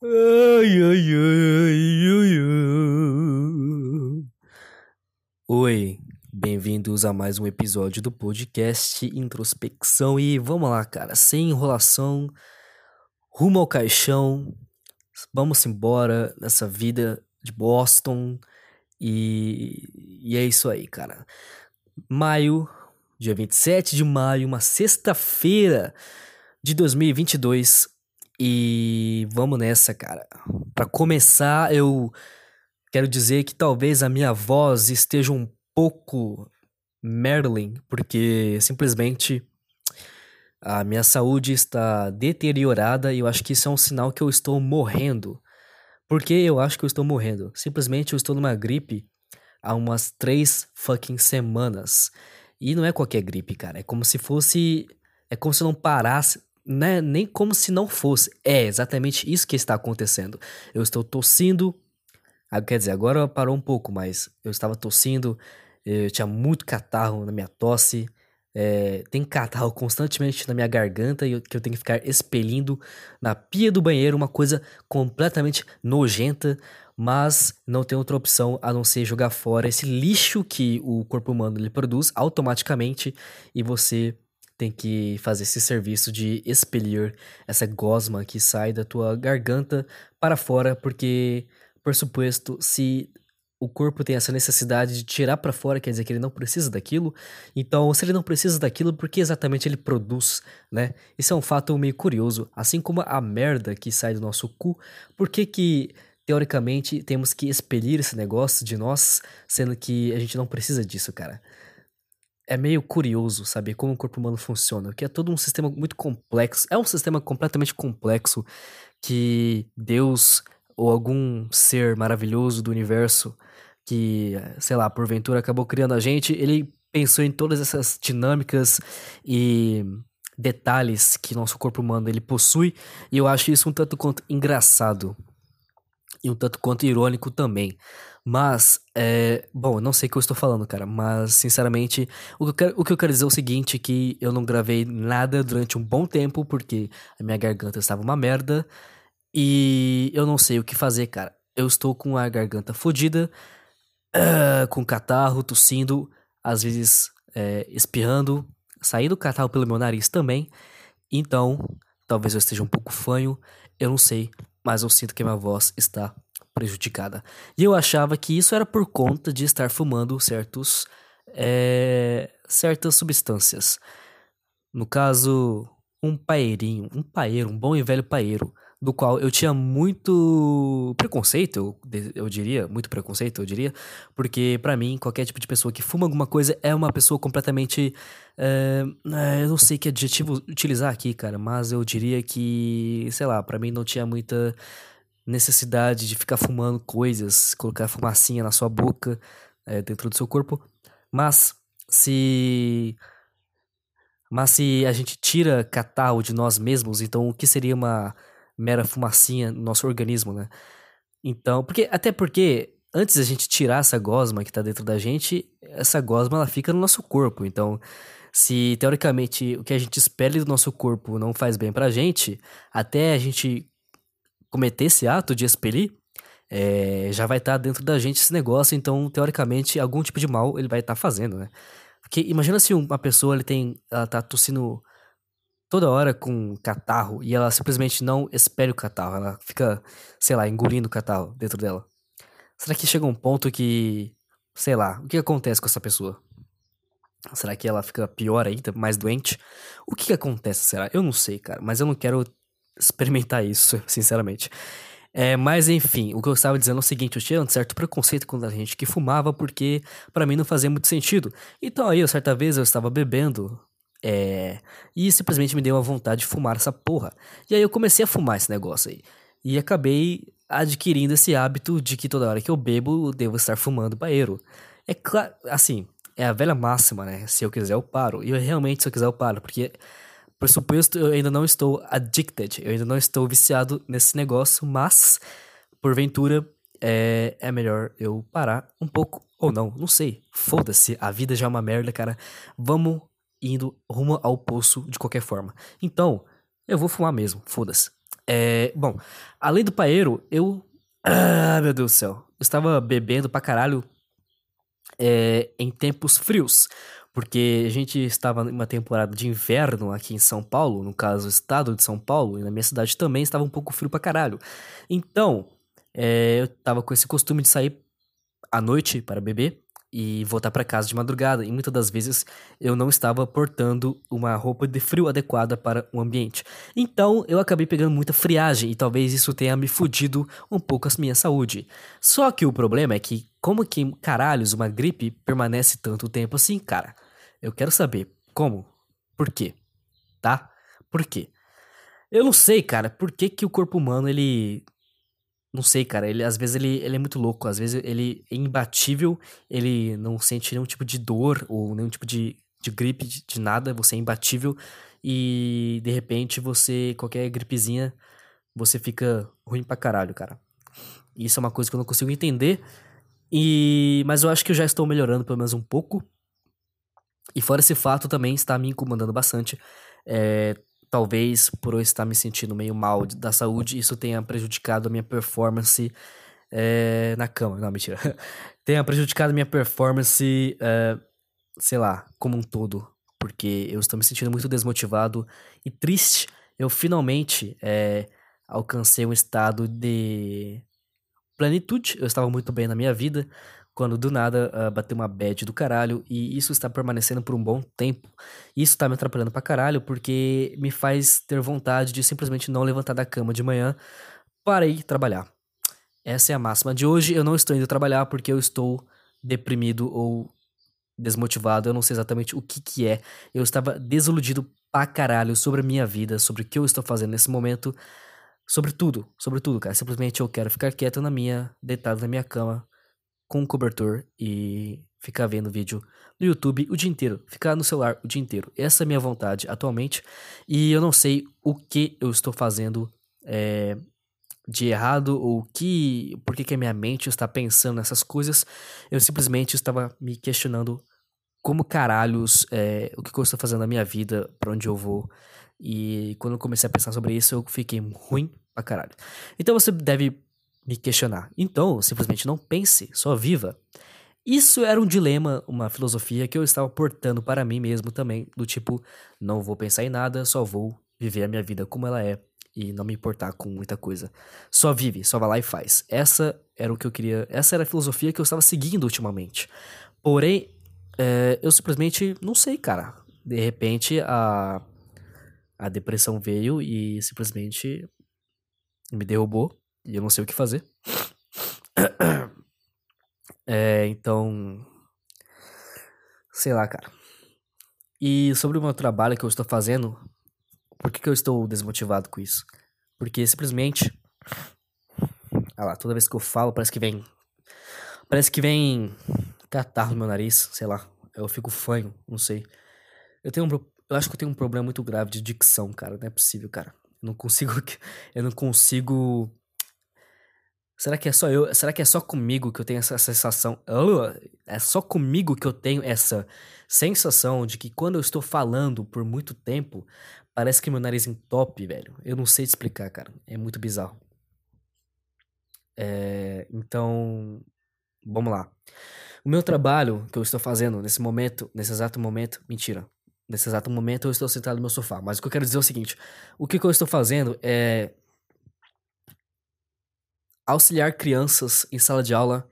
Ai, ai, ai. Oi, bem-vindos a mais um episódio do podcast Introspecção. E vamos lá, cara, sem enrolação, rumo ao caixão, vamos embora nessa vida de Boston. E, e é isso aí, cara. Maio, dia 27 de maio, uma sexta-feira de 2022. E vamos nessa, cara. Para começar, eu quero dizer que talvez a minha voz esteja um pouco Merlin, porque simplesmente a minha saúde está deteriorada e eu acho que isso é um sinal que eu estou morrendo. Por que eu acho que eu estou morrendo? Simplesmente eu estou numa gripe há umas três fucking semanas. E não é qualquer gripe, cara. É como se fosse. É como se não parasse né, nem como se não fosse. É exatamente isso que está acontecendo. Eu estou tossindo. Ah, quer dizer, agora parou um pouco, mas eu estava tossindo. Eu tinha muito catarro na minha tosse. É, tem catarro constantemente na minha garganta e eu, que eu tenho que ficar expelindo na pia do banheiro, uma coisa completamente nojenta, mas não tem outra opção a não ser jogar fora esse lixo que o corpo humano ele produz automaticamente e você tem que fazer esse serviço de expelir essa gosma que sai da tua garganta para fora, porque, por suposto, se o corpo tem essa necessidade de tirar para fora, quer dizer que ele não precisa daquilo. Então, se ele não precisa daquilo, por que exatamente ele produz, né? Isso é um fato meio curioso. Assim como a merda que sai do nosso cu, por que que teoricamente temos que expelir esse negócio de nós, sendo que a gente não precisa disso, cara? É meio curioso saber como o corpo humano funciona, que é todo um sistema muito complexo. É um sistema completamente complexo que Deus ou algum ser maravilhoso do universo que, sei lá, porventura acabou criando a gente, ele pensou em todas essas dinâmicas e detalhes que nosso corpo humano ele possui, e eu acho isso um tanto quanto engraçado e um tanto quanto irônico também. Mas, é, bom, não sei o que eu estou falando, cara, mas sinceramente, o que, eu quero, o que eu quero dizer é o seguinte, que eu não gravei nada durante um bom tempo, porque a minha garganta estava uma merda, e eu não sei o que fazer, cara. Eu estou com a garganta fodida, uh, com catarro, tossindo, às vezes é, espirrando, saindo catarro pelo meu nariz também, então, talvez eu esteja um pouco fanho, eu não sei, mas eu sinto que a minha voz está prejudicada. E eu achava que isso era por conta de estar fumando certos, é, certas substâncias. No caso, um paeirinho, um paeiro, um bom e velho paeiro, do qual eu tinha muito preconceito, eu, eu diria, muito preconceito, eu diria, porque para mim, qualquer tipo de pessoa que fuma alguma coisa é uma pessoa completamente. É, eu não sei que adjetivo utilizar aqui, cara, mas eu diria que, sei lá, para mim não tinha muita necessidade de ficar fumando coisas, colocar fumacinha na sua boca, é, dentro do seu corpo. Mas se mas se a gente tira catarro de nós mesmos, então o que seria uma mera fumacinha no nosso organismo, né? Então, porque até porque antes a gente tirar essa gosma que tá dentro da gente, essa gosma ela fica no nosso corpo. Então, se teoricamente o que a gente espelha do nosso corpo não faz bem pra gente, até a gente cometer esse ato de expelir, é, já vai estar tá dentro da gente esse negócio, então, teoricamente, algum tipo de mal ele vai estar tá fazendo, né? Porque imagina se uma pessoa ele tem, ela tá tossindo toda hora com catarro e ela simplesmente não espelha o catarro, ela fica, sei lá, engolindo o catarro dentro dela. Será que chega um ponto que, sei lá, o que acontece com essa pessoa? Será que ela fica pior ainda, mais doente? O que, que acontece, será? Eu não sei, cara, mas eu não quero experimentar isso, sinceramente. É, mas enfim, o que eu estava dizendo é o seguinte: eu tinha um certo preconceito com a gente que fumava, porque para mim não fazia muito sentido. Então aí, certa vez eu estava bebendo. É, e simplesmente me deu uma vontade de fumar essa porra. E aí eu comecei a fumar esse negócio aí. E acabei adquirindo esse hábito de que toda hora que eu bebo, eu devo estar fumando banheiro. É claro, assim, é a velha máxima, né? Se eu quiser, eu paro. E eu, realmente, se eu quiser, eu paro. Porque por suposto, eu ainda não estou addicted, eu ainda não estou viciado nesse negócio, mas, porventura, é, é melhor eu parar um pouco ou não, não sei. Foda-se, a vida já é uma merda, cara. Vamos indo rumo ao poço de qualquer forma. Então, eu vou fumar mesmo, foda-se. É, bom, além do paeiro, eu. Ah, meu Deus do céu. Eu estava bebendo pra caralho é, em tempos frios. Porque a gente estava em uma temporada de inverno aqui em São Paulo, no caso, o estado de São Paulo, e na minha cidade também estava um pouco frio pra caralho. Então, é, eu tava com esse costume de sair à noite para beber e voltar para casa de madrugada, e muitas das vezes eu não estava portando uma roupa de frio adequada para o ambiente. Então eu acabei pegando muita friagem e talvez isso tenha me fudido um pouco a minha saúde. Só que o problema é que, como que caralhos uma gripe permanece tanto tempo assim, cara? Eu quero saber como, por quê, tá? Por quê? Eu não sei, cara, por que, que o corpo humano ele não sei, cara. Ele, às vezes ele, ele é muito louco. Às vezes ele é imbatível. Ele não sente nenhum tipo de dor ou nenhum tipo de, de gripe, de, de nada. Você é imbatível. E de repente você, qualquer gripezinha, você fica ruim pra caralho, cara. Isso é uma coisa que eu não consigo entender. E mas eu acho que eu já estou melhorando pelo menos um pouco. E fora esse fato também está me incomodando bastante. É, talvez por eu estar me sentindo meio mal da saúde, isso tenha prejudicado a minha performance é, na cama. Não, mentira. tenha prejudicado a minha performance, é, sei lá, como um todo. Porque eu estou me sentindo muito desmotivado e triste. Eu finalmente alcancei um estado de plenitude. Eu estava muito bem na minha vida quando do nada uh, bateu uma bad do caralho e isso está permanecendo por um bom tempo. Isso está me atrapalhando pra caralho porque me faz ter vontade de simplesmente não levantar da cama de manhã para ir trabalhar. Essa é a máxima de hoje. Eu não estou indo trabalhar porque eu estou deprimido ou desmotivado. Eu não sei exatamente o que que é. Eu estava desiludido pra caralho sobre a minha vida, sobre o que eu estou fazendo nesse momento. Sobre tudo, sobre tudo, cara. Simplesmente eu quero ficar quieto na minha, deitado na minha cama, com um cobertor e ficar vendo vídeo no YouTube o dia inteiro, ficar no celular o dia inteiro. Essa é a minha vontade atualmente e eu não sei o que eu estou fazendo é, de errado ou que por que, que a minha mente está pensando nessas coisas. Eu simplesmente estava me questionando como caralhos é, o que, que eu estou fazendo na minha vida, para onde eu vou. E quando eu comecei a pensar sobre isso, eu fiquei ruim pra caralho. Então você deve me questionar. Então, simplesmente não pense, só viva. Isso era um dilema, uma filosofia que eu estava portando para mim mesmo também, do tipo, não vou pensar em nada, só vou viver a minha vida como ela é e não me importar com muita coisa. Só vive, só vai lá e faz. Essa era o que eu queria, essa era a filosofia que eu estava seguindo ultimamente. Porém, é, eu simplesmente não sei, cara. De repente a a depressão veio e simplesmente me derrubou e eu não sei o que fazer. É, então. Sei lá, cara. E sobre o meu trabalho que eu estou fazendo, por que, que eu estou desmotivado com isso? Porque simplesmente. Ah lá, toda vez que eu falo, parece que vem. Parece que vem catarro no meu nariz, sei lá. Eu fico fanho, não sei. Eu tenho um. Eu acho que eu tenho um problema muito grave de dicção, cara. Não é possível, cara. Eu não consigo. Eu não consigo Será que é só eu? Será que é só comigo que eu tenho essa sensação? É só comigo que eu tenho essa sensação de que quando eu estou falando por muito tempo, parece que meu nariz entope, velho. Eu não sei te explicar, cara. É muito bizarro. É, então, vamos lá. O meu trabalho que eu estou fazendo nesse momento, nesse exato momento, mentira. Nesse exato momento eu estou sentado no meu sofá. Mas o que eu quero dizer é o seguinte: o que, que eu estou fazendo é auxiliar crianças em sala de aula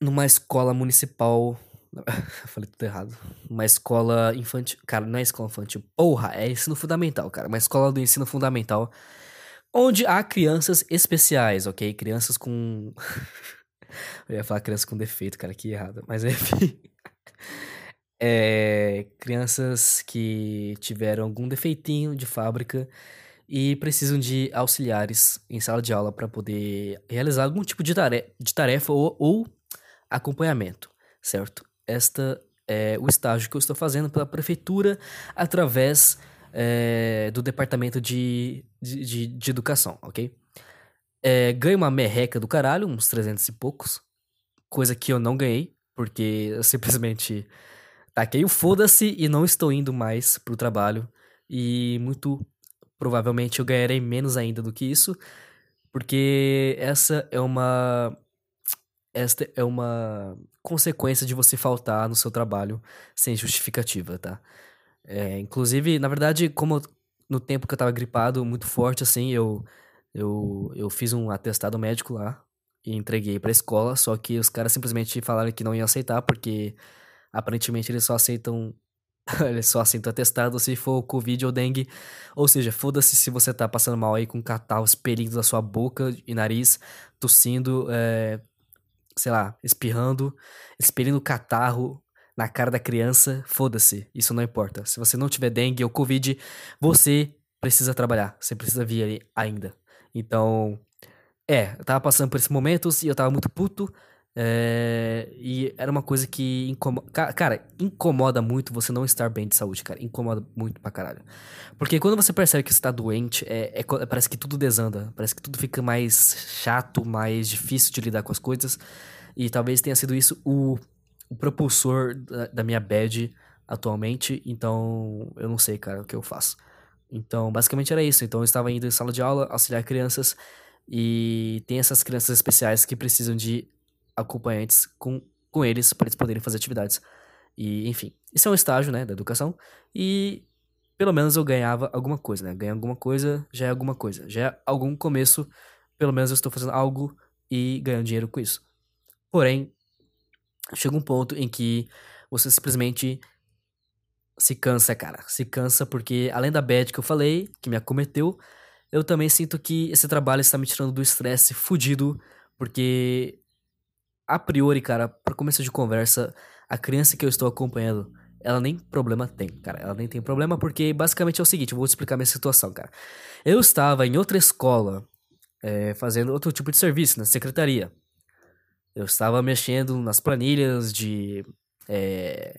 numa escola municipal. Falei tudo errado. Uma escola infantil. Cara, não é escola infantil. Porra, é ensino fundamental, cara. Uma escola do ensino fundamental. Onde há crianças especiais, ok? Crianças com. Eu ia falar crianças com defeito, cara, que errado. Mas enfim. É, crianças que tiveram algum defeitinho de fábrica e precisam de auxiliares em sala de aula para poder realizar algum tipo de tarefa, de tarefa ou, ou, acompanhamento, certo? Esta é o estágio que eu estou fazendo pela prefeitura através é, do departamento de, de, de, de educação, ok? É, ganho uma merreca do caralho, uns 300 e poucos, coisa que eu não ganhei, porque eu simplesmente taquei o foda-se e não estou indo mais pro trabalho. E muito provavelmente eu ganharei menos ainda do que isso, porque essa é uma esta é uma consequência de você faltar no seu trabalho sem justificativa, tá? É, inclusive, na verdade, como no tempo que eu tava gripado, muito forte, assim, eu, eu, eu fiz um atestado médico lá e entreguei pra escola, só que os caras simplesmente falaram que não iam aceitar, porque aparentemente eles só aceitam. eles só aceitam atestado se for Covid ou dengue. Ou seja, foda-se se você tá passando mal aí com catarro espelhando da sua boca e nariz, tossindo, é, sei lá, espirrando, expelindo catarro na cara da criança, foda-se, isso não importa. Se você não tiver dengue ou covid, você precisa trabalhar, você precisa vir ali ainda. Então, é, eu tava passando por esses momentos e eu tava muito puto. É, e era uma coisa que incomoda. Cara, incomoda muito você não estar bem de saúde, cara. Incomoda muito pra caralho. Porque quando você percebe que você tá doente, é, é, parece que tudo desanda. Parece que tudo fica mais chato, mais difícil de lidar com as coisas. E talvez tenha sido isso o, o propulsor da, da minha bad atualmente. Então, eu não sei, cara, o que eu faço. Então, basicamente era isso. Então, eu estava indo em sala de aula, auxiliar crianças. E tem essas crianças especiais que precisam de acompanhantes com, com eles para eles poderem fazer atividades. E, enfim, isso é um estágio, né, da educação. E pelo menos eu ganhava alguma coisa, né? Ganhar alguma coisa já é alguma coisa. Já é algum começo. Pelo menos eu estou fazendo algo e ganhando dinheiro com isso. Porém, chega um ponto em que você simplesmente se cansa, cara. Se cansa porque, além da bad que eu falei, que me acometeu, eu também sinto que esse trabalho está me tirando do estresse fudido, porque a priori, cara, para começo de conversa, a criança que eu estou acompanhando, ela nem problema tem, cara. Ela nem tem problema porque basicamente é o seguinte, vou te explicar minha situação, cara. Eu estava em outra escola, é, fazendo outro tipo de serviço, na secretaria. Eu estava mexendo nas planilhas de. É,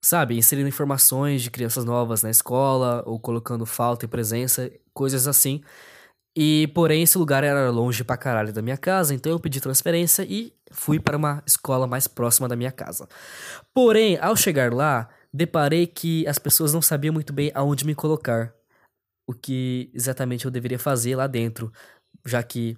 sabe, inserindo informações de crianças novas na escola, ou colocando falta e presença, coisas assim. E, porém, esse lugar era longe pra caralho da minha casa, então eu pedi transferência e fui para uma escola mais próxima da minha casa. Porém, ao chegar lá, deparei que as pessoas não sabiam muito bem aonde me colocar. O que exatamente eu deveria fazer lá dentro, já que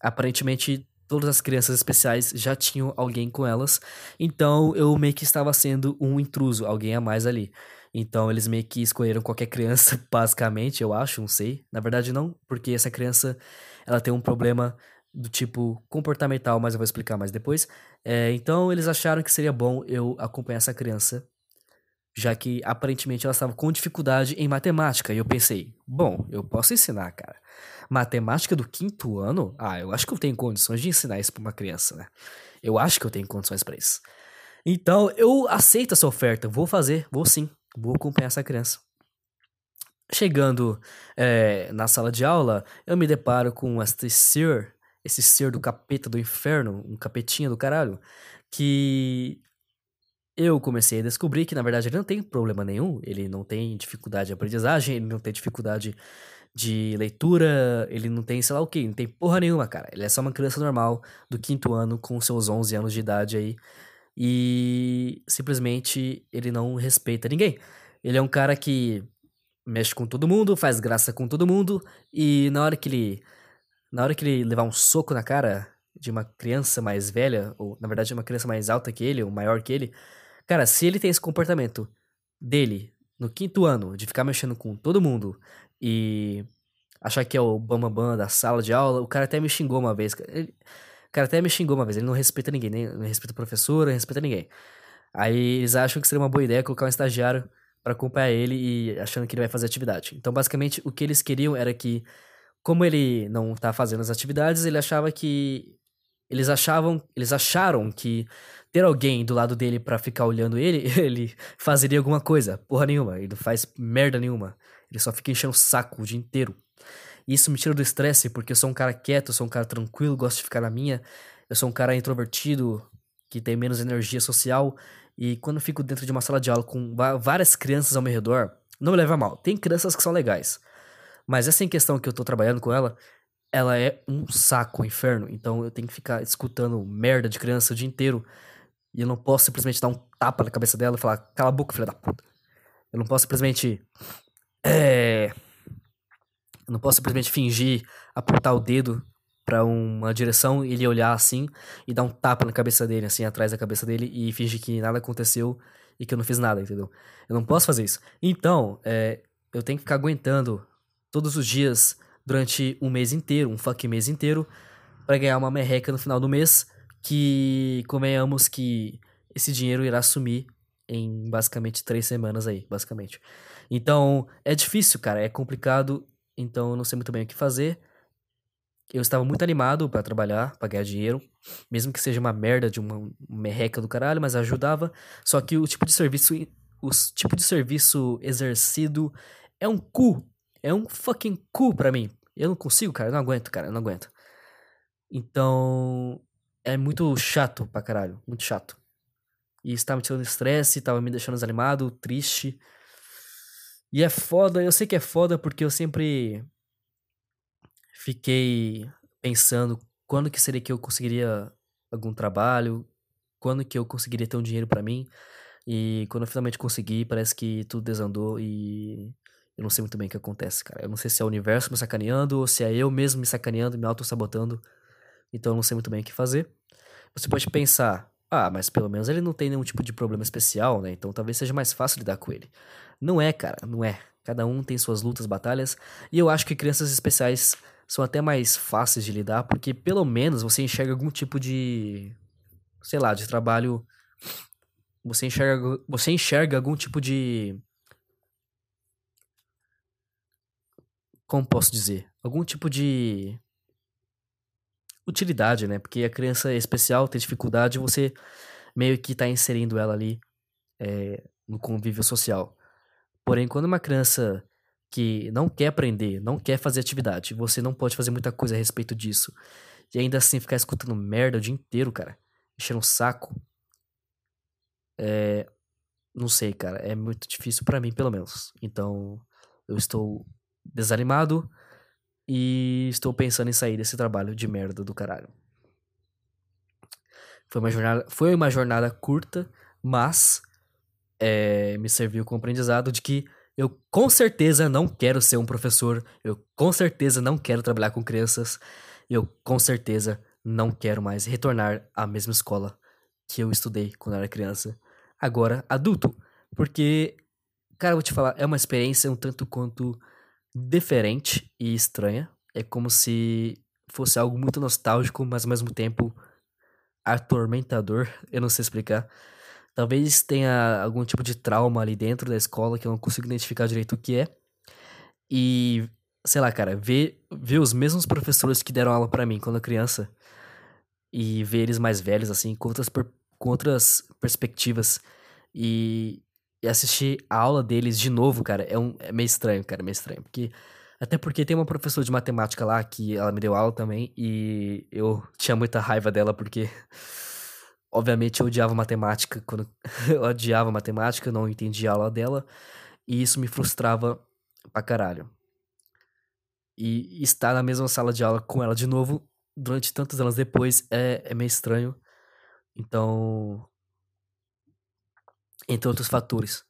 aparentemente todas as crianças especiais já tinham alguém com elas. Então eu meio que estava sendo um intruso, alguém a mais ali. Então eles meio que escolheram qualquer criança, basicamente, eu acho, não sei. Na verdade não, porque essa criança, ela tem um problema do tipo comportamental, mas eu vou explicar mais depois. É, então eles acharam que seria bom eu acompanhar essa criança, já que aparentemente ela estava com dificuldade em matemática. E eu pensei, bom, eu posso ensinar, cara. Matemática do quinto ano? Ah, eu acho que eu tenho condições de ensinar isso para uma criança, né? Eu acho que eu tenho condições para isso. Então eu aceito essa oferta, vou fazer, vou sim. Vou acompanhar essa criança. Chegando é, na sala de aula, eu me deparo com este ser, esse ser do capeta do inferno, um capetinha do caralho, que eu comecei a descobrir que na verdade ele não tem problema nenhum, ele não tem dificuldade de aprendizagem, ele não tem dificuldade de leitura, ele não tem sei lá o que, não tem porra nenhuma, cara. Ele é só uma criança normal do quinto ano com seus 11 anos de idade aí e simplesmente ele não respeita ninguém. Ele é um cara que mexe com todo mundo, faz graça com todo mundo e na hora que ele na hora que ele levar um soco na cara de uma criança mais velha, ou na verdade uma criança mais alta que ele, ou maior que ele, cara, se ele tem esse comportamento dele no quinto ano de ficar mexendo com todo mundo e achar que é o bambambam bam, bam da sala de aula, o cara até me xingou uma vez. Ele, cara até me xingou uma vez, ele não respeita ninguém, nem não respeita o professor, não respeita ninguém. Aí eles acham que seria uma boa ideia colocar um estagiário para acompanhar ele e achando que ele vai fazer atividade. Então, basicamente, o que eles queriam era que, como ele não tá fazendo as atividades, ele achava que eles achavam, eles acharam que ter alguém do lado dele para ficar olhando ele, ele fazeria alguma coisa. Porra nenhuma, ele não faz merda nenhuma. Ele só fica enchendo o saco o dia inteiro. E isso me tira do estresse, porque eu sou um cara quieto, sou um cara tranquilo, gosto de ficar na minha. Eu sou um cara introvertido, que tem menos energia social. E quando eu fico dentro de uma sala de aula com várias crianças ao meu redor, não me leva mal. Tem crianças que são legais. Mas essa em questão que eu tô trabalhando com ela, ela é um saco, um inferno. Então eu tenho que ficar escutando merda de criança o dia inteiro. E eu não posso simplesmente dar um tapa na cabeça dela e falar, cala a boca, filha da puta. Eu não posso simplesmente. É Eu não posso simplesmente fingir apontar o dedo para uma direção e ele olhar assim e dar um tapa na cabeça dele, assim, atrás da cabeça dele e fingir que nada aconteceu e que eu não fiz nada, entendeu? Eu não posso fazer isso. Então, é, eu tenho que ficar aguentando todos os dias durante um mês inteiro, um fucking mês inteiro, para ganhar uma merreca no final do mês, que convenhamos que esse dinheiro irá sumir em basicamente três semanas aí, basicamente. Então, é difícil, cara, é complicado, então eu não sei muito bem o que fazer. Eu estava muito animado para trabalhar, pra ganhar dinheiro, mesmo que seja uma merda de uma merreca do caralho, mas ajudava. Só que o tipo de serviço, o tipo de serviço exercido é um cu, é um fucking cu para mim. Eu não consigo, cara, eu não aguento, cara, eu não aguento. Então, é muito chato pra caralho, muito chato. E isso tava me tirando estresse, tava me deixando desanimado, triste. E é foda, eu sei que é foda porque eu sempre fiquei pensando quando que seria que eu conseguiria algum trabalho, quando que eu conseguiria ter um dinheiro para mim. E quando eu finalmente consegui, parece que tudo desandou e eu não sei muito bem o que acontece, cara. Eu não sei se é o universo me sacaneando ou se é eu mesmo me sacaneando, me auto-sabotando. Então eu não sei muito bem o que fazer. Você pode pensar, ah, mas pelo menos ele não tem nenhum tipo de problema especial, né? Então talvez seja mais fácil lidar com ele. Não é, cara, não é. Cada um tem suas lutas, batalhas. E eu acho que crianças especiais são até mais fáceis de lidar, porque pelo menos você enxerga algum tipo de. sei lá, de trabalho. Você enxerga, você enxerga algum tipo de. Como posso dizer? Algum tipo de. Utilidade, né? Porque a criança é especial tem dificuldade, você meio que tá inserindo ela ali é, no convívio social. Porém, quando uma criança que não quer aprender, não quer fazer atividade, você não pode fazer muita coisa a respeito disso. E ainda assim ficar escutando merda o dia inteiro, cara. Enchendo um saco. É. Não sei, cara. É muito difícil para mim, pelo menos. Então, eu estou desanimado e estou pensando em sair desse trabalho de merda do caralho. Foi uma jornada, foi uma jornada curta, mas é, me serviu como aprendizado de que eu com certeza não quero ser um professor. Eu com certeza não quero trabalhar com crianças. Eu com certeza não quero mais retornar à mesma escola que eu estudei quando era criança. Agora, adulto. Porque, cara, eu vou te falar, é uma experiência um tanto quanto diferente e estranha. É como se fosse algo muito nostálgico, mas ao mesmo tempo atormentador. Eu não sei explicar. Talvez tenha algum tipo de trauma ali dentro da escola que eu não consigo identificar direito o que é. E, sei lá, cara, ver, ver os mesmos professores que deram aula para mim quando criança e ver eles mais velhos, assim, com outras, per, com outras perspectivas e, e, assistir a aula deles de novo, cara, é, um, é meio estranho, cara, é meio estranho. Porque, até porque tem uma professora de matemática lá que ela me deu aula também e eu tinha muita raiva dela porque Obviamente eu odiava matemática quando eu odiava matemática, não entendia a aula dela, e isso me frustrava pra caralho. E estar na mesma sala de aula com ela de novo durante tantos anos depois é, é meio estranho. Então. Entre outros fatores.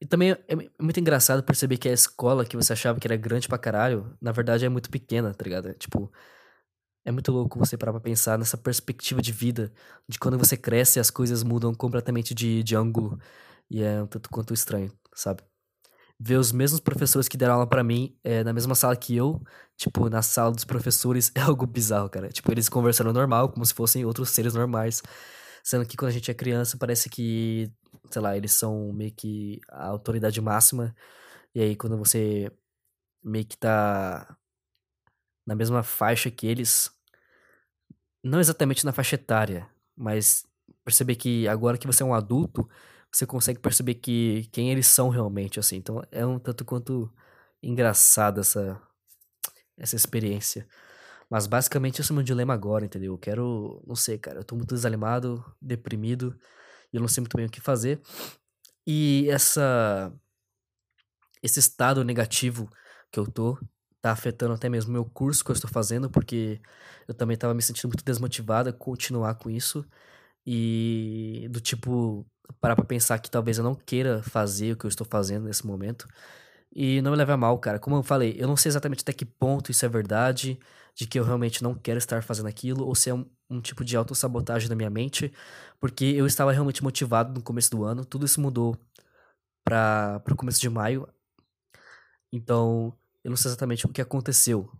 E também é, é muito engraçado perceber que a escola que você achava que era grande pra caralho, na verdade é muito pequena, tá ligado? É, tipo, é muito louco você parar pra pensar nessa perspectiva de vida, de quando você cresce as coisas mudam completamente de, de ângulo. E é um tanto quanto estranho, sabe? Ver os mesmos professores que deram aula para mim é, na mesma sala que eu, tipo, na sala dos professores, é algo bizarro, cara. Tipo, eles conversando normal, como se fossem outros seres normais. Sendo que quando a gente é criança, parece que, sei lá, eles são meio que a autoridade máxima. E aí, quando você meio que tá na mesma faixa que eles, não exatamente na faixa etária, mas perceber que agora que você é um adulto, você consegue perceber que quem eles são realmente, assim. Então é um tanto quanto engraçado essa essa experiência. Mas basicamente esse é o meu dilema agora, entendeu? Eu quero, não sei, cara, eu tô muito desanimado, deprimido, eu não sei muito bem o que fazer. E essa esse estado negativo que eu tô tá afetando até mesmo meu curso que eu estou fazendo, porque eu também estava me sentindo muito desmotivado a continuar com isso. E do tipo, parar pra pensar que talvez eu não queira fazer o que eu estou fazendo nesse momento. E não me leve a mal, cara. Como eu falei, eu não sei exatamente até que ponto isso é verdade, de que eu realmente não quero estar fazendo aquilo, ou se é um, um tipo de autossabotagem da minha mente, porque eu estava realmente motivado no começo do ano. Tudo isso mudou para o começo de maio. Então, eu não sei exatamente o que aconteceu,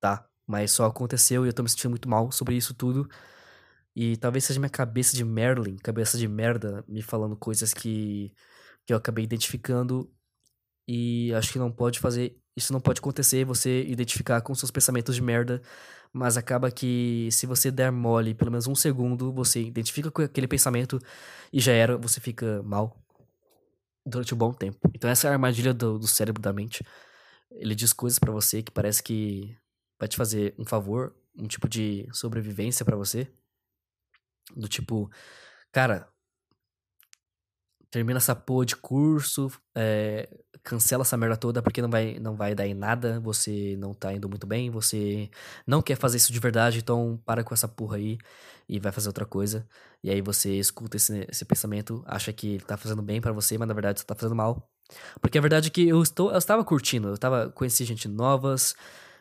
tá? Mas só aconteceu e eu tô me sentindo muito mal sobre isso tudo. E talvez seja minha cabeça de Merlin, cabeça de merda, me falando coisas que, que eu acabei identificando e acho que não pode fazer. Isso não pode acontecer, você identificar com seus pensamentos de merda. Mas acaba que se você der mole pelo menos um segundo, você identifica com aquele pensamento e já era, você fica mal durante um bom tempo. Então essa é a armadilha do, do cérebro da mente. Ele diz coisas para você que parece que vai te fazer um favor, um tipo de sobrevivência para você. Do tipo, cara, termina essa porra de curso, é, cancela essa merda toda porque não vai, não vai dar em nada, você não tá indo muito bem, você não quer fazer isso de verdade, então para com essa porra aí e vai fazer outra coisa. E aí você escuta esse, esse pensamento, acha que ele tá fazendo bem para você, mas na verdade você tá fazendo mal. Porque a verdade é que eu, estou, eu estava curtindo, eu estava conheci gente novas,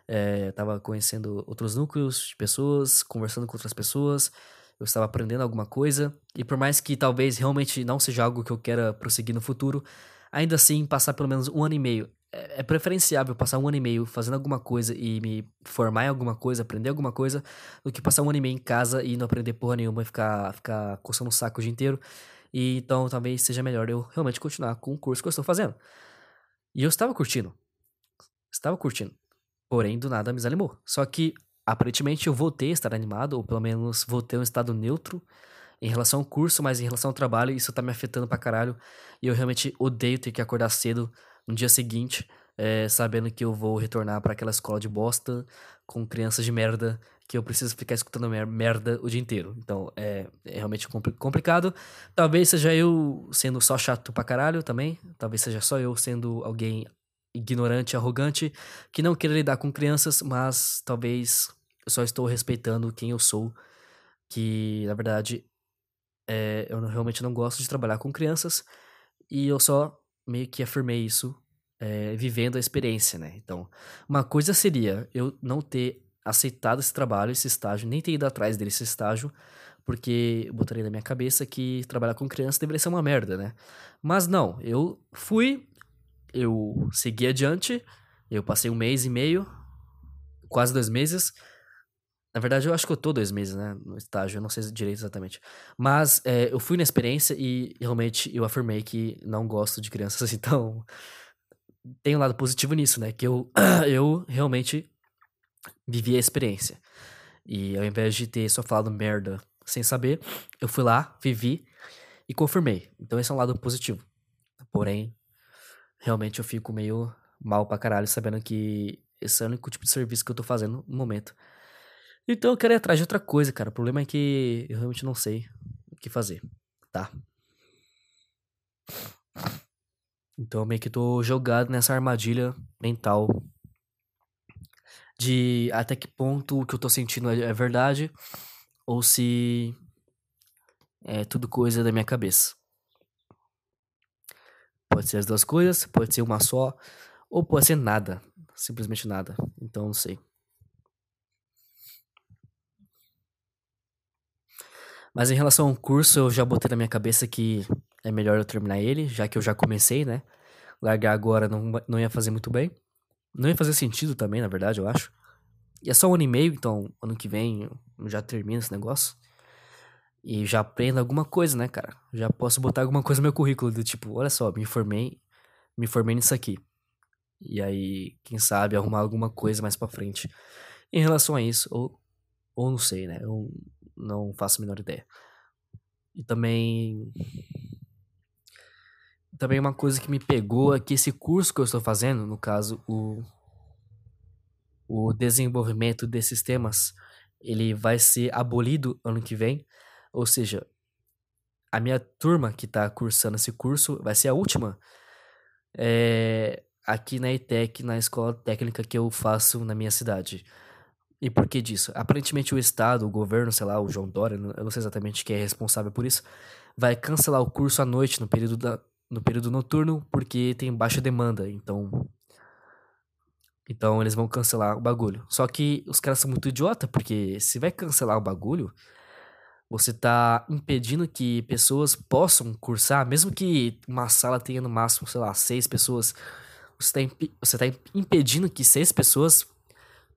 é, tava conhecendo outros núcleos de pessoas, conversando com outras pessoas, eu estava aprendendo alguma coisa, e por mais que talvez realmente não seja algo que eu queira prosseguir no futuro, ainda assim passar pelo menos um ano e meio. É, é preferenciável passar um ano e meio fazendo alguma coisa e me formar em alguma coisa, aprender alguma coisa, do que passar um ano e meio em casa e não aprender porra nenhuma e ficar, ficar coçando o saco o dia inteiro. E então talvez seja melhor eu realmente continuar com o curso que eu estou fazendo. E eu estava curtindo. Estava curtindo. Porém, do nada me desanimou. Só que aparentemente eu voltei a estar animado, ou pelo menos voltei a um estado neutro em relação ao curso, mas em relação ao trabalho, isso tá me afetando pra caralho. E eu realmente odeio ter que acordar cedo no dia seguinte, é, sabendo que eu vou retornar para aquela escola de bosta com crianças de merda que eu preciso ficar escutando merda o dia inteiro. Então é, é realmente complicado. Talvez seja eu sendo só chato pra caralho também. Talvez seja só eu sendo alguém ignorante, arrogante, que não queira lidar com crianças, mas talvez eu só estou respeitando quem eu sou, que na verdade é, eu realmente não gosto de trabalhar com crianças e eu só meio que afirmei isso é, vivendo a experiência, né? Então, uma coisa seria eu não ter aceitado esse trabalho, esse estágio, nem ter ido atrás desse estágio, porque eu botaria na minha cabeça que trabalhar com criança deveria ser uma merda, né? Mas não, eu fui, eu segui adiante, eu passei um mês e meio, quase dois meses, na verdade, eu acho que eu tô dois meses, né? No estágio, eu não sei direito exatamente. Mas é, eu fui na experiência e realmente eu afirmei que não gosto de crianças, então. Tem um lado positivo nisso, né? Que eu, eu realmente vivi a experiência. E ao invés de ter só falado merda sem saber, eu fui lá, vivi e confirmei. Então esse é um lado positivo. Porém, realmente eu fico meio mal pra caralho sabendo que esse é o único tipo de serviço que eu tô fazendo no momento. Então eu quero ir atrás de outra coisa, cara. O problema é que eu realmente não sei o que fazer, tá? Então meio que tô jogado nessa armadilha mental de até que ponto o que eu tô sentindo é, é verdade ou se é tudo coisa da minha cabeça. Pode ser as duas coisas, pode ser uma só, ou pode ser nada, simplesmente nada. Então não sei. Mas em relação ao curso, eu já botei na minha cabeça que é melhor eu terminar ele, já que eu já comecei, né? Largar agora não, não ia fazer muito bem. Não ia fazer sentido também, na verdade, eu acho. E é só um ano e meio, então ano que vem eu já termino esse negócio. E já aprendo alguma coisa, né, cara? Já posso botar alguma coisa no meu currículo, do tipo, olha só, me formei, me formei nisso aqui. E aí, quem sabe, arrumar alguma coisa mais pra frente. Em relação a isso, ou, ou não sei, né? Eu não faço a menor ideia. E também. Também uma coisa que me pegou é que esse curso que eu estou fazendo, no caso, o, o desenvolvimento de sistemas, ele vai ser abolido ano que vem. Ou seja, a minha turma que está cursando esse curso vai ser a última é, aqui na ETEC, na escola técnica que eu faço na minha cidade. E por que disso? Aparentemente o Estado, o governo, sei lá, o João Dória, eu não sei exatamente quem é responsável por isso, vai cancelar o curso à noite, no período, da, no período noturno, porque tem baixa demanda. Então, Então eles vão cancelar o bagulho. Só que os caras são muito idiota, porque se vai cancelar o bagulho, você tá impedindo que pessoas possam cursar, mesmo que uma sala tenha no máximo, sei lá, seis pessoas. Você tá, imp você tá impedindo que seis pessoas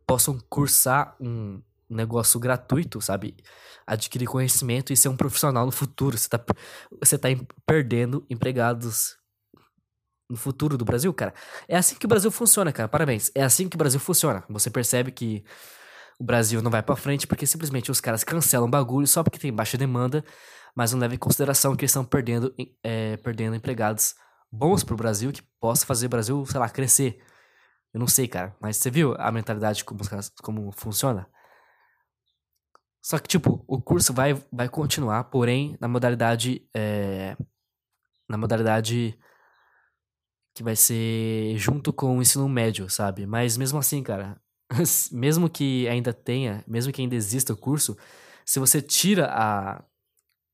possam cursar um negócio gratuito, sabe? Adquirir conhecimento e ser um profissional no futuro. Você tá, você tá perdendo empregados no futuro do Brasil, cara. É assim que o Brasil funciona, cara. Parabéns. É assim que o Brasil funciona. Você percebe que o Brasil não vai para frente porque simplesmente os caras cancelam bagulho só porque tem baixa demanda, mas não levam em consideração que eles estão perdendo, é, perdendo empregados bons pro Brasil que possa fazer o Brasil, sei lá, crescer. Eu não sei, cara. Mas você viu a mentalidade como, como funciona? Só que, tipo, o curso vai, vai continuar, porém, na modalidade. É, na modalidade que vai ser junto com o ensino médio, sabe? Mas mesmo assim, cara, mesmo que ainda tenha, mesmo que ainda exista o curso, se você tira a,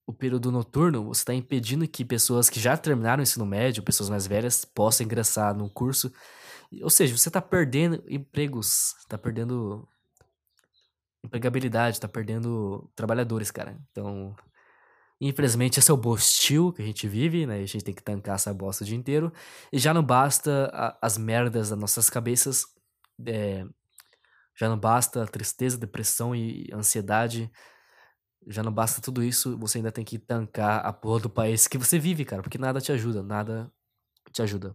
o período noturno, você está impedindo que pessoas que já terminaram o ensino médio, pessoas mais velhas, possam ingressar no curso ou seja, você tá perdendo empregos, tá perdendo empregabilidade, tá perdendo trabalhadores, cara. Então, infelizmente, esse é o bostil que a gente vive, né? A gente tem que tancar essa bosta o dia inteiro. E já não basta a, as merdas das nossas cabeças, é, já não basta tristeza, depressão e ansiedade. Já não basta tudo isso, você ainda tem que tancar a porra do país que você vive, cara, porque nada te ajuda, nada te ajuda.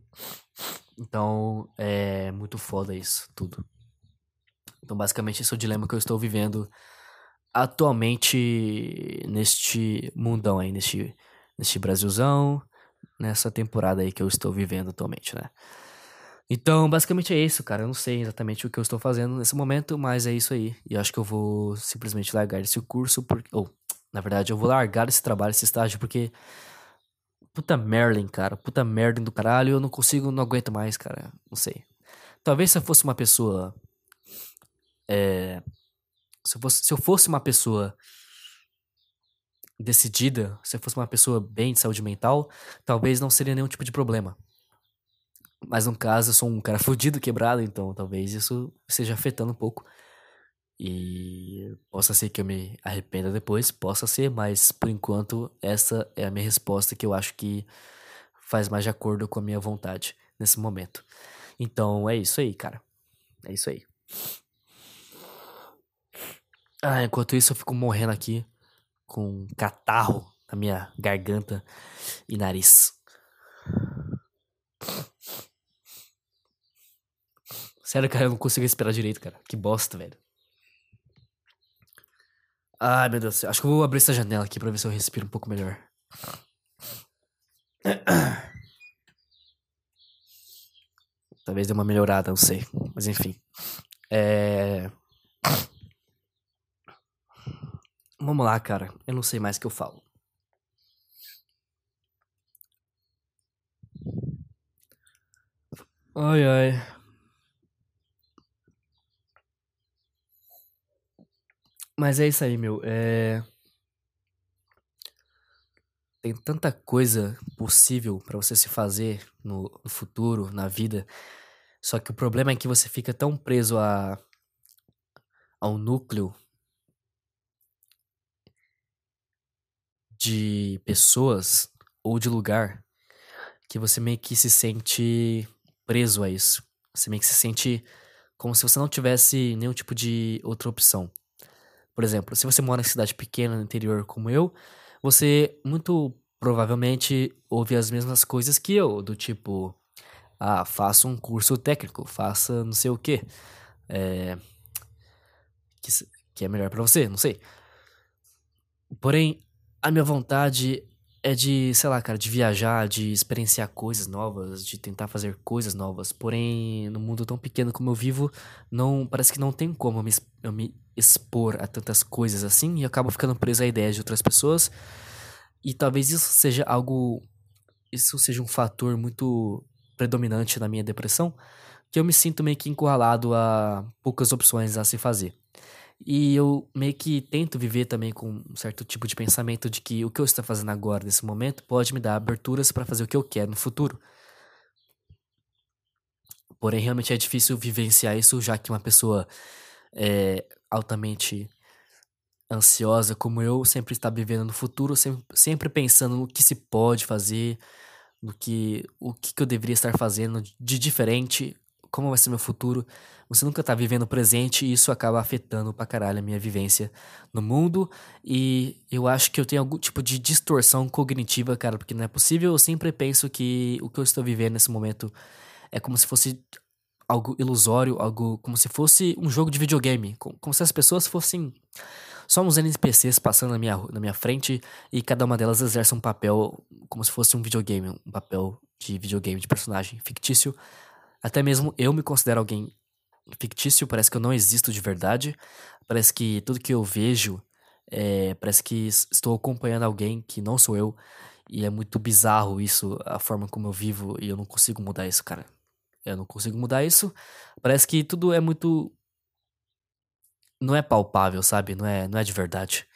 Então, é muito foda isso, tudo. Então, basicamente, esse é o dilema que eu estou vivendo atualmente neste mundão aí, neste, neste Brasilzão, nessa temporada aí que eu estou vivendo atualmente, né? Então, basicamente é isso, cara. Eu não sei exatamente o que eu estou fazendo nesse momento, mas é isso aí. E acho que eu vou simplesmente largar esse curso. Ou, na verdade, eu vou largar esse trabalho, esse estágio, porque Puta Merlin, cara. Puta Merlin do caralho. Eu não consigo, não aguento mais, cara. Não sei. Talvez se eu fosse uma pessoa. É. Se eu fosse, se eu fosse uma pessoa decidida, se eu fosse uma pessoa bem de saúde mental, talvez não seria nenhum tipo de problema. Mas no caso, eu sou um cara fudido, quebrado, então talvez isso esteja afetando um pouco e possa ser que eu me arrependa depois, possa ser, mas por enquanto essa é a minha resposta que eu acho que faz mais de acordo com a minha vontade nesse momento. Então é isso aí, cara. É isso aí. Ah, enquanto isso eu fico morrendo aqui com um catarro na minha garganta e nariz. Sério, cara, eu não consigo esperar direito, cara. Que bosta, velho. Ai, meu Deus. Acho que eu vou abrir essa janela aqui pra ver se eu respiro um pouco melhor. Talvez dê uma melhorada, não sei. Mas enfim. É. Vamos lá, cara. Eu não sei mais o que eu falo. Ai, ai. Mas é isso aí, meu. É... Tem tanta coisa possível para você se fazer no, no, futuro, na vida. Só que o problema é que você fica tão preso a ao núcleo de pessoas ou de lugar que você meio que se sente preso a isso. Você meio que se sente como se você não tivesse nenhum tipo de outra opção. Por exemplo, se você mora em cidade pequena no interior como eu, você muito provavelmente ouve as mesmas coisas que eu, do tipo, ah, faça um curso técnico, faça não sei o quê. É, que, que é melhor para você, não sei. Porém, a minha vontade é de, sei lá, cara, de viajar, de experienciar coisas novas, de tentar fazer coisas novas. Porém, no mundo tão pequeno como eu vivo, não parece que não tem como eu me, eu me expor a tantas coisas assim e acabo ficando preso a ideias de outras pessoas. E talvez isso seja algo isso seja um fator muito predominante na minha depressão, que eu me sinto meio que encurralado a poucas opções a se fazer. E eu meio que tento viver também com um certo tipo de pensamento de que o que eu estou fazendo agora, nesse momento, pode me dar aberturas para fazer o que eu quero no futuro. Porém, realmente é difícil vivenciar isso, já que uma pessoa é, altamente ansiosa como eu sempre está vivendo no futuro, sempre, sempre pensando no que se pode fazer, no que o que, que eu deveria estar fazendo de diferente, como vai ser meu futuro. Você nunca tá vivendo o presente e isso acaba afetando pra caralho a minha vivência no mundo. E eu acho que eu tenho algum tipo de distorção cognitiva, cara, porque não é possível. Eu sempre penso que o que eu estou vivendo nesse momento é como se fosse algo ilusório, algo como se fosse um jogo de videogame. Como se as pessoas fossem só uns NPCs passando na minha, na minha frente e cada uma delas exerce um papel como se fosse um videogame, um papel de videogame, de personagem fictício. Até mesmo eu me considero alguém fictício, parece que eu não existo de verdade. Parece que tudo que eu vejo, é, parece que estou acompanhando alguém que não sou eu. E é muito bizarro isso, a forma como eu vivo, e eu não consigo mudar isso, cara. Eu não consigo mudar isso. Parece que tudo é muito não é palpável, sabe? Não é, não é de verdade.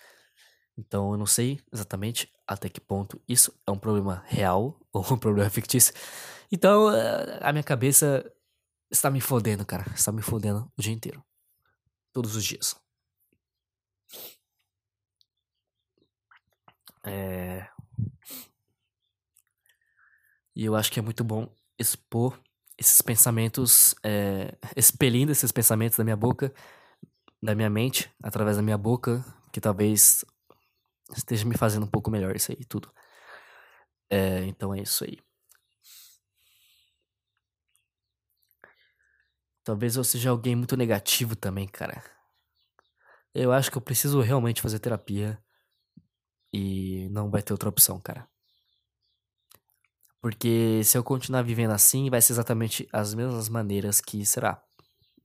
Então eu não sei exatamente até que ponto isso é um problema real ou um problema fictício. Então eh, a minha cabeça está me fodendo, cara. Está me fodendo o dia inteiro. Todos os dias. É... E eu acho que é muito bom expor esses pensamentos, é... expelindo esses pensamentos da minha boca da minha mente, através da minha boca, que talvez esteja me fazendo um pouco melhor isso aí, tudo. É, então é isso aí. Talvez eu seja alguém muito negativo também, cara. Eu acho que eu preciso realmente fazer terapia. E não vai ter outra opção, cara. Porque se eu continuar vivendo assim, vai ser exatamente as mesmas maneiras que será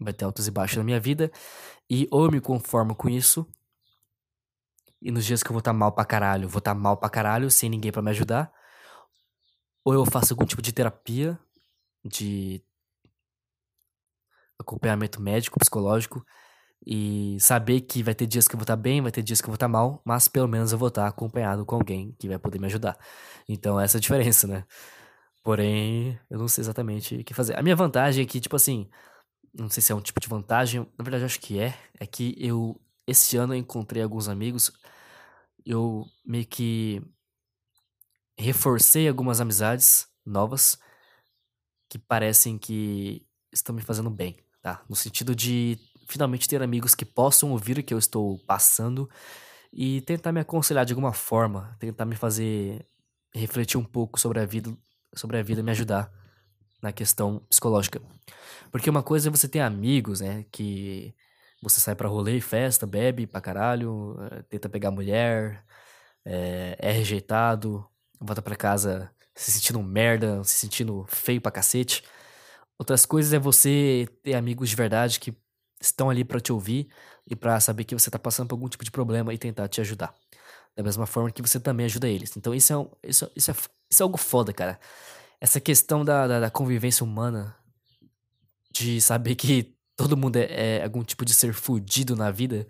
vai ter altos e baixos na minha vida. E ou eu me conformo com isso. E nos dias que eu vou estar tá mal pra caralho, vou estar tá mal pra caralho, sem ninguém para me ajudar. Ou eu faço algum tipo de terapia, de acompanhamento médico, psicológico. E saber que vai ter dias que eu vou estar tá bem, vai ter dias que eu vou estar mal, mas pelo menos eu vou estar acompanhado com alguém que vai poder me ajudar. Então essa é a diferença, né? Porém, eu não sei exatamente o que fazer. A minha vantagem é que, tipo assim, não sei se é um tipo de vantagem, na verdade acho que é, é que eu esse ano eu encontrei alguns amigos, eu meio que reforcei algumas amizades novas que parecem que estão me fazendo bem, tá? No sentido de finalmente ter amigos que possam ouvir o que eu estou passando e tentar me aconselhar de alguma forma, tentar me fazer refletir um pouco sobre a vida, sobre a vida, me ajudar na questão psicológica. Porque uma coisa é você ter amigos, né? Que você sai pra rolê, festa, bebe pra caralho, eh, tenta pegar mulher, é, é rejeitado, volta pra casa se sentindo merda, se sentindo feio pra cacete. Outras coisas é você ter amigos de verdade que estão ali para te ouvir e para saber que você tá passando por algum tipo de problema e tentar te ajudar. Da mesma forma que você também ajuda eles. Então isso é, um, isso, isso é, isso é algo foda, cara essa questão da, da, da, convivência humana, de saber que todo mundo é, é, algum tipo de ser fudido na vida,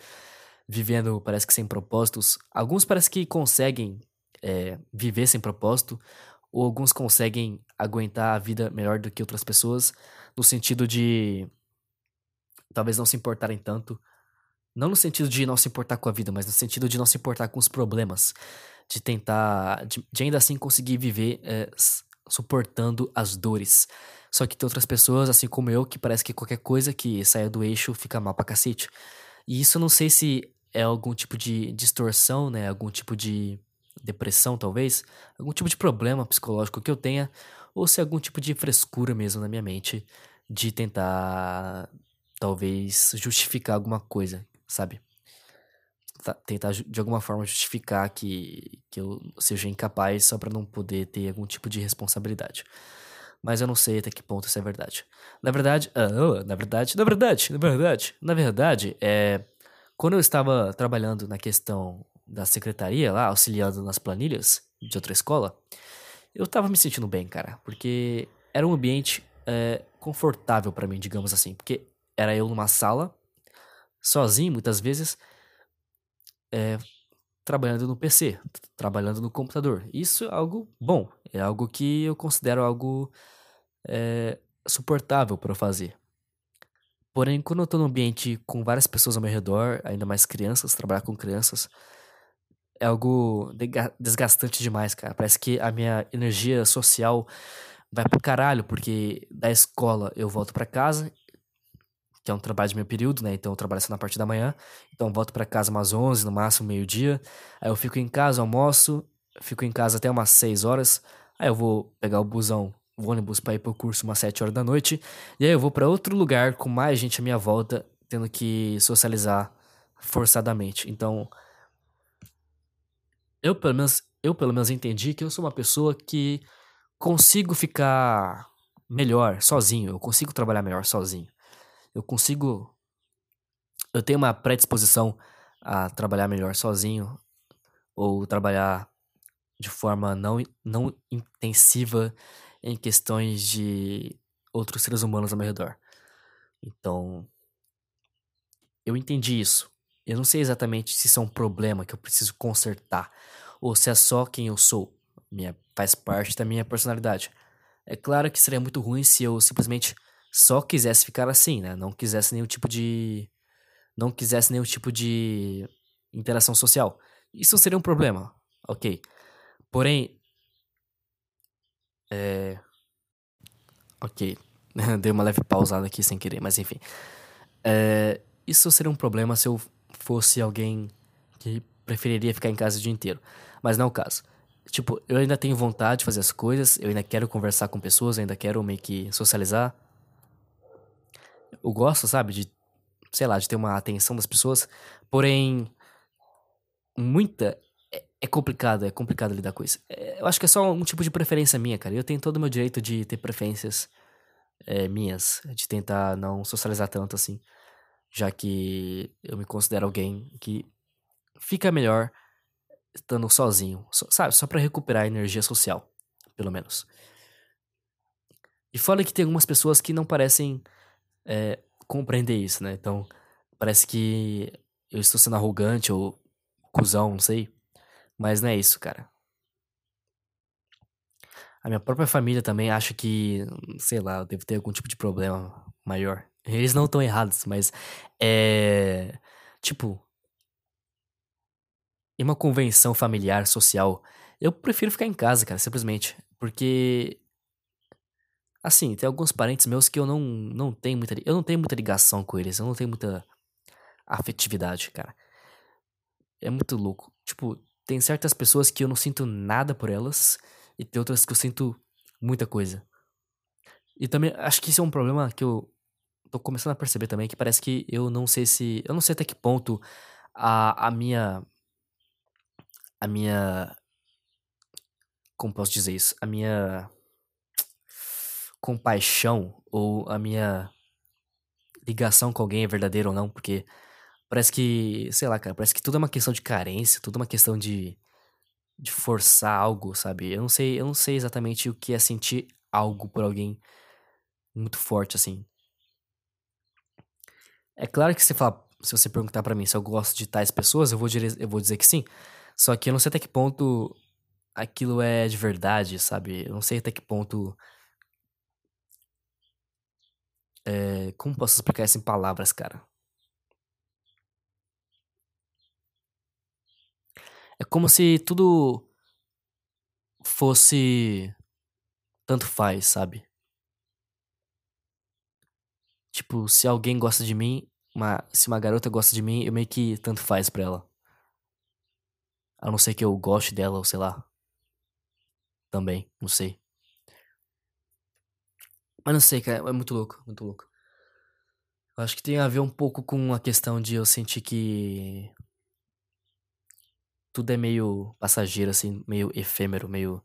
vivendo, parece que sem propósitos. Alguns parece que conseguem é, viver sem propósito, ou alguns conseguem aguentar a vida melhor do que outras pessoas, no sentido de talvez não se importarem tanto. Não no sentido de não se importar com a vida, mas no sentido de não se importar com os problemas. De tentar, de, de ainda assim conseguir viver é, suportando as dores. Só que tem outras pessoas, assim como eu, que parece que qualquer coisa que saia do eixo fica mal pra cacete. E isso eu não sei se é algum tipo de distorção, né? Algum tipo de depressão, talvez. Algum tipo de problema psicológico que eu tenha. Ou se é algum tipo de frescura mesmo na minha mente de tentar, talvez, justificar alguma coisa, sabe? tentar de alguma forma justificar que, que eu seja incapaz só para não poder ter algum tipo de responsabilidade. Mas eu não sei até que ponto isso é verdade. Na verdade, uh, na verdade, na verdade, na verdade, na verdade, é quando eu estava trabalhando na questão da secretaria lá, auxiliando nas planilhas de outra escola, eu tava me sentindo bem, cara, porque era um ambiente é, confortável para mim, digamos assim, porque era eu numa sala, sozinho muitas vezes, é, trabalhando no PC, trabalhando no computador. Isso é algo bom, é algo que eu considero algo é, suportável para fazer. Porém, quando eu tô num ambiente com várias pessoas ao meu redor, ainda mais crianças, trabalhar com crianças, é algo desgastante demais, cara. Parece que a minha energia social vai pro caralho, porque da escola eu volto para casa, que é um trabalho de meio período, né? Então eu trabalho só na parte da manhã. Então volto para casa umas 11, no máximo meio-dia. Aí eu fico em casa, almoço, fico em casa até umas 6 horas. Aí eu vou pegar o busão o ônibus para ir pro curso umas 7 horas da noite. E aí eu vou para outro lugar com mais gente à minha volta, tendo que socializar forçadamente. Então, eu pelo menos, eu pelo menos entendi que eu sou uma pessoa que consigo ficar melhor sozinho, eu consigo trabalhar melhor sozinho. Eu consigo eu tenho uma predisposição a trabalhar melhor sozinho ou trabalhar de forma não, não intensiva em questões de outros seres humanos ao meu redor. Então, eu entendi isso. Eu não sei exatamente se isso é um problema que eu preciso consertar ou se é só quem eu sou, minha, faz parte da minha personalidade. É claro que seria muito ruim se eu simplesmente só quisesse ficar assim, né? Não quisesse nenhum tipo de não quisesse nenhum tipo de interação social. Isso seria um problema, ok? Porém, é. Ok. Dei uma leve pausada aqui sem querer, mas enfim. É... Isso seria um problema se eu fosse alguém que preferiria ficar em casa o dia inteiro. Mas não é o caso. Tipo, eu ainda tenho vontade de fazer as coisas, eu ainda quero conversar com pessoas, ainda quero meio que socializar. Eu gosto, sabe, de, sei lá, de ter uma atenção das pessoas. Porém, muita é complicado, é complicado lidar com isso. É, eu acho que é só um tipo de preferência minha, cara. Eu tenho todo o meu direito de ter preferências é, minhas, de tentar não socializar tanto assim, já que eu me considero alguém que fica melhor estando sozinho, sabe? Só para recuperar a energia social, pelo menos. E fora que tem algumas pessoas que não parecem é, compreender isso, né? Então, parece que eu estou sendo arrogante ou cuzão, não sei. Mas não é isso, cara. A minha própria família também acha que, sei lá, eu devo ter algum tipo de problema maior. Eles não estão errados, mas é. Tipo. Em uma convenção familiar, social, eu prefiro ficar em casa, cara, simplesmente. Porque. Assim, tem alguns parentes meus que eu não, não tenho muita. Eu não tenho muita ligação com eles, eu não tenho muita afetividade, cara. É muito louco. Tipo, tem certas pessoas que eu não sinto nada por elas e tem outras que eu sinto muita coisa. E também acho que isso é um problema que eu tô começando a perceber também, que parece que eu não sei se, eu não sei até que ponto a, a minha a minha como posso dizer isso? A minha compaixão ou a minha ligação com alguém é verdadeira ou não, porque Parece que, sei lá, cara, parece que tudo é uma questão de carência, tudo é uma questão de, de forçar algo, sabe? Eu não sei, eu não sei exatamente o que é sentir algo por alguém muito forte assim. É claro que se, fala, se você perguntar para mim se eu gosto de tais pessoas, eu vou, dizer, eu vou dizer que sim. Só que eu não sei até que ponto aquilo é de verdade, sabe? Eu não sei até que ponto. É, como posso explicar isso em palavras, cara? É como se tudo fosse tanto faz, sabe? Tipo, se alguém gosta de mim, uma, se uma garota gosta de mim, eu meio que tanto faz pra ela. A não ser que eu goste dela, ou sei lá. Também, não sei. Mas não sei, cara, é muito louco, muito louco. Eu acho que tem a ver um pouco com a questão de eu sentir que tudo é meio passageiro, assim, meio efêmero, meio.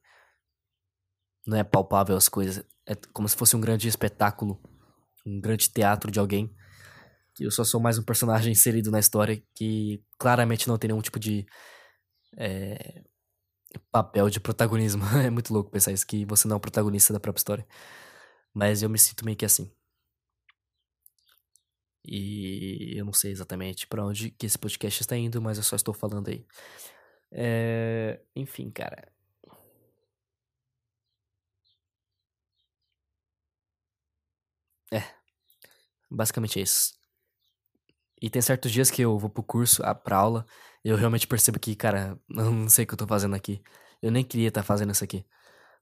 Não é palpável as coisas. É como se fosse um grande espetáculo, um grande teatro de alguém. Que eu só sou mais um personagem inserido na história que claramente não tem nenhum tipo de. É, papel de protagonismo. é muito louco pensar isso, que você não é o protagonista da própria história. Mas eu me sinto meio que assim. E eu não sei exatamente para onde que esse podcast está indo, mas eu só estou falando aí. É, enfim, cara. É. Basicamente é isso. E tem certos dias que eu vou pro curso, pra aula, eu realmente percebo que, cara, eu não sei o que eu tô fazendo aqui. Eu nem queria estar tá fazendo isso aqui.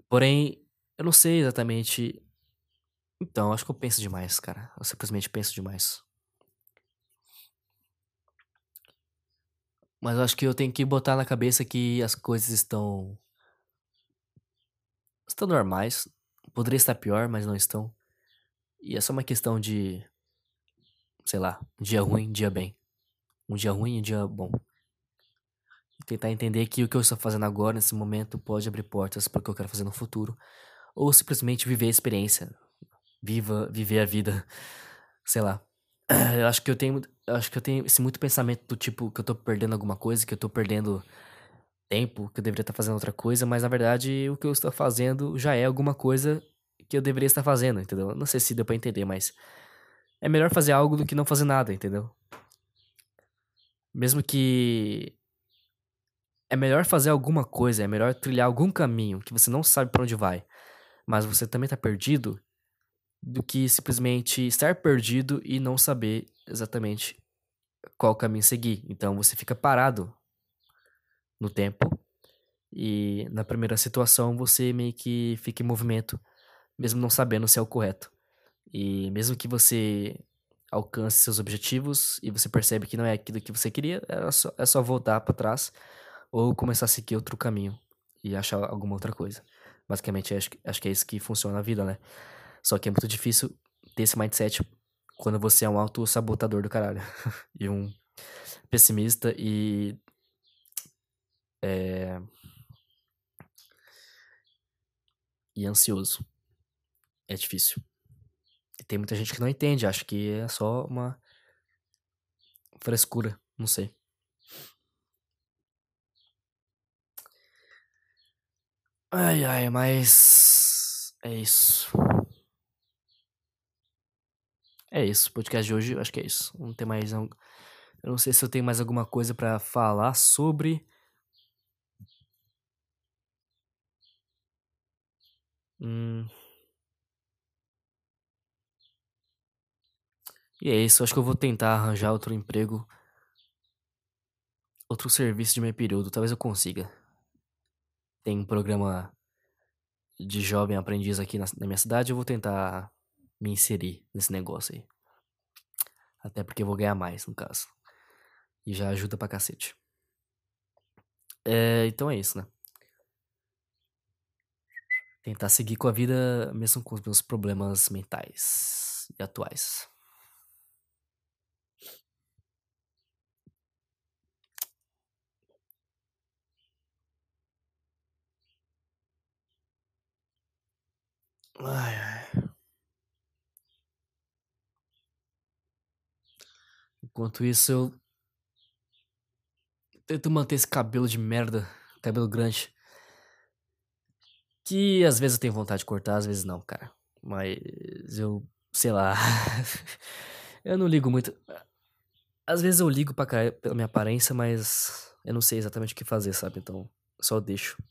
Porém, eu não sei exatamente. Então, acho que eu penso demais, cara. Eu simplesmente penso demais. Mas acho que eu tenho que botar na cabeça que as coisas estão. estão normais. Poderia estar pior, mas não estão. E é só uma questão de. sei lá, dia ruim, dia bem. Um dia ruim um dia bom. E tentar entender que o que eu estou fazendo agora, nesse momento, pode abrir portas para o que eu quero fazer no futuro. Ou simplesmente viver a experiência. Viva, viver a vida. Sei lá. Eu acho que eu tenho. Eu acho que eu tenho esse muito pensamento do tipo que eu tô perdendo alguma coisa, que eu tô perdendo tempo, que eu deveria estar fazendo outra coisa, mas na verdade o que eu estou fazendo já é alguma coisa que eu deveria estar fazendo, entendeu? Não sei se deu pra entender, mas é melhor fazer algo do que não fazer nada, entendeu? Mesmo que é melhor fazer alguma coisa, é melhor trilhar algum caminho que você não sabe para onde vai, mas você também tá perdido, do que simplesmente estar perdido e não saber exatamente qual caminho seguir. Então você fica parado no tempo e na primeira situação você meio que fica em movimento, mesmo não sabendo se é o correto. E mesmo que você alcance seus objetivos e você percebe que não é aquilo que você queria, é só, é só voltar para trás ou começar a seguir outro caminho e achar alguma outra coisa. Basicamente, acho, acho que é isso que funciona na vida, né? Só que é muito difícil ter esse mindset quando você é um auto-sabotador do caralho. e um pessimista e. É. E ansioso. É difícil. E tem muita gente que não entende, acha que é só uma frescura, não sei. Ai, ai, mas. É isso. É isso. O podcast de hoje, acho que é isso. Não tem mais. Eu não sei se eu tenho mais alguma coisa para falar sobre. Hum. E é isso. Acho que eu vou tentar arranjar outro emprego. Outro serviço de meio período. Talvez eu consiga. Tem um programa de jovem aprendiz aqui na, na minha cidade. Eu vou tentar me inserir nesse negócio aí. Até porque eu vou ganhar mais, no caso. E já ajuda pra cacete. É, então é isso, né? Tentar seguir com a vida mesmo com os meus problemas mentais e atuais. Ai, ai. Enquanto isso, eu tento manter esse cabelo de merda, cabelo grande. Que às vezes eu tenho vontade de cortar, às vezes não, cara. Mas eu, sei lá. eu não ligo muito. Às vezes eu ligo pra cara, pela minha aparência, mas eu não sei exatamente o que fazer, sabe? Então, só deixo.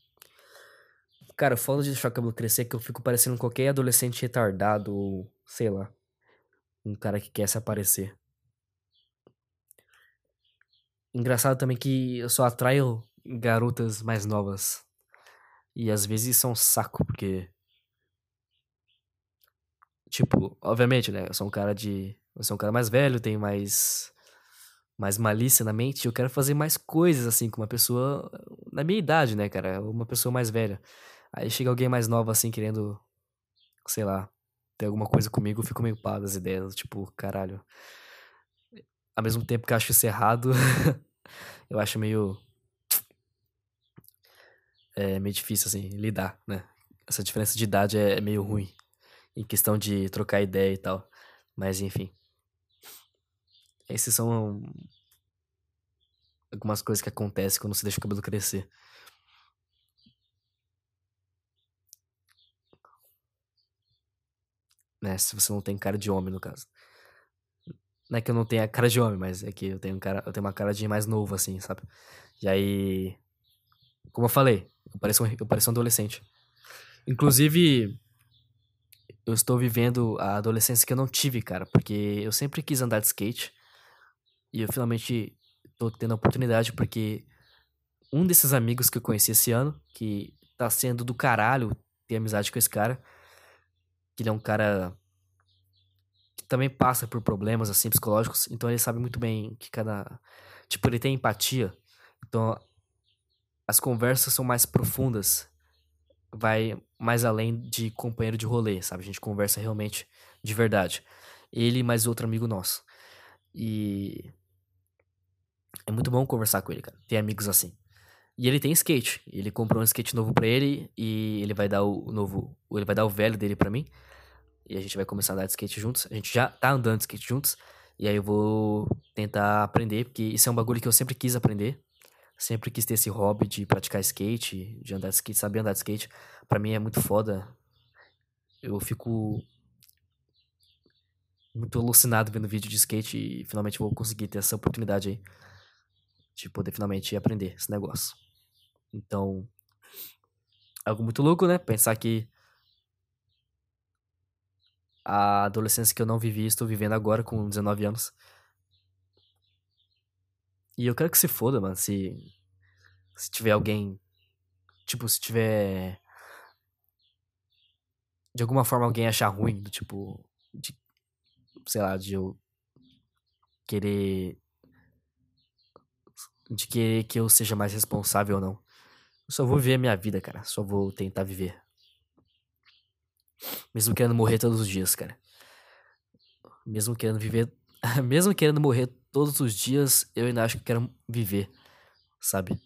Cara, foda de deixar o cabelo crescer é que eu fico parecendo qualquer adolescente retardado ou, sei lá. Um cara que quer se aparecer. Engraçado também que eu só atraio garotas mais novas. E às vezes é um saco, porque. Tipo, obviamente, né? Eu sou um cara de. Eu sou um cara mais velho, tenho mais. Mais malícia na mente. Eu quero fazer mais coisas, assim, com uma pessoa na minha idade, né, cara? Uma pessoa mais velha. Aí chega alguém mais nova, assim, querendo. Sei lá. Ter alguma coisa comigo, eu fico meio pá das ideias. Tipo, caralho ao mesmo tempo que eu acho isso errado, eu acho meio. É meio difícil, assim, lidar, né? Essa diferença de idade é meio ruim. Em questão de trocar ideia e tal. Mas, enfim. Esses são algumas coisas que acontecem quando você deixa o cabelo crescer. Né? Se você não tem cara de homem, no caso. Não é que eu não tenha cara de homem, mas é que eu tenho, cara, eu tenho uma cara de mais novo, assim, sabe? E aí. Como eu falei, eu pareço um, eu pareço um adolescente. Inclusive. eu estou vivendo a adolescência que eu não tive, cara, porque eu sempre quis andar de skate e eu finalmente tô tendo a oportunidade porque um desses amigos que eu conheci esse ano, que tá sendo do caralho ter amizade com esse cara, que ele é um cara também passa por problemas assim psicológicos, então ele sabe muito bem que cada tipo ele tem empatia. Então as conversas são mais profundas, vai mais além de companheiro de rolê, sabe? A gente conversa realmente de verdade. Ele mais outro amigo nosso. E é muito bom conversar com ele, cara. Ter amigos assim. E ele tem skate. Ele comprou um skate novo para ele e ele vai dar o novo, ele vai dar o velho dele para mim. E a gente vai começar a andar de skate juntos. A gente já tá andando de skate juntos. E aí eu vou tentar aprender, porque isso é um bagulho que eu sempre quis aprender. Sempre quis ter esse hobby de praticar skate, de andar de skate, saber andar de skate. Para mim é muito foda. Eu fico muito alucinado vendo vídeo de skate e finalmente vou conseguir ter essa oportunidade aí de poder finalmente aprender esse negócio. Então, algo muito louco, né? Pensar que a adolescência que eu não vivi, estou vivendo agora com 19 anos. E eu quero que se foda, mano, se se tiver alguém tipo, se tiver de alguma forma alguém achar ruim, do tipo de sei lá, de eu querer de querer que eu seja mais responsável ou não. Eu só vou viver a minha vida, cara. Só vou tentar viver. Mesmo querendo morrer todos os dias, cara. Mesmo querendo viver. Mesmo querendo morrer todos os dias, eu ainda acho que quero viver. Sabe?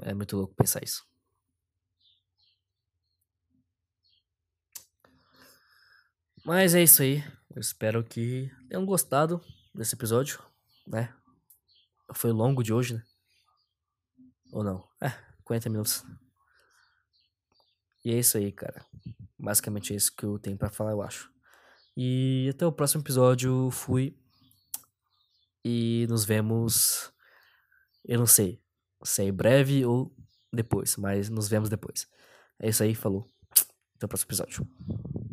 É muito louco pensar isso. Mas é isso aí. Eu espero que tenham gostado desse episódio né? Foi longo de hoje, né? Ou não? É, 40 minutos. E é isso aí, cara. Basicamente é isso que eu tenho para falar, eu acho. E até o próximo episódio. Fui. E nos vemos. Eu não sei. Se é breve ou depois, mas nos vemos depois. É isso aí, falou. Até o próximo episódio.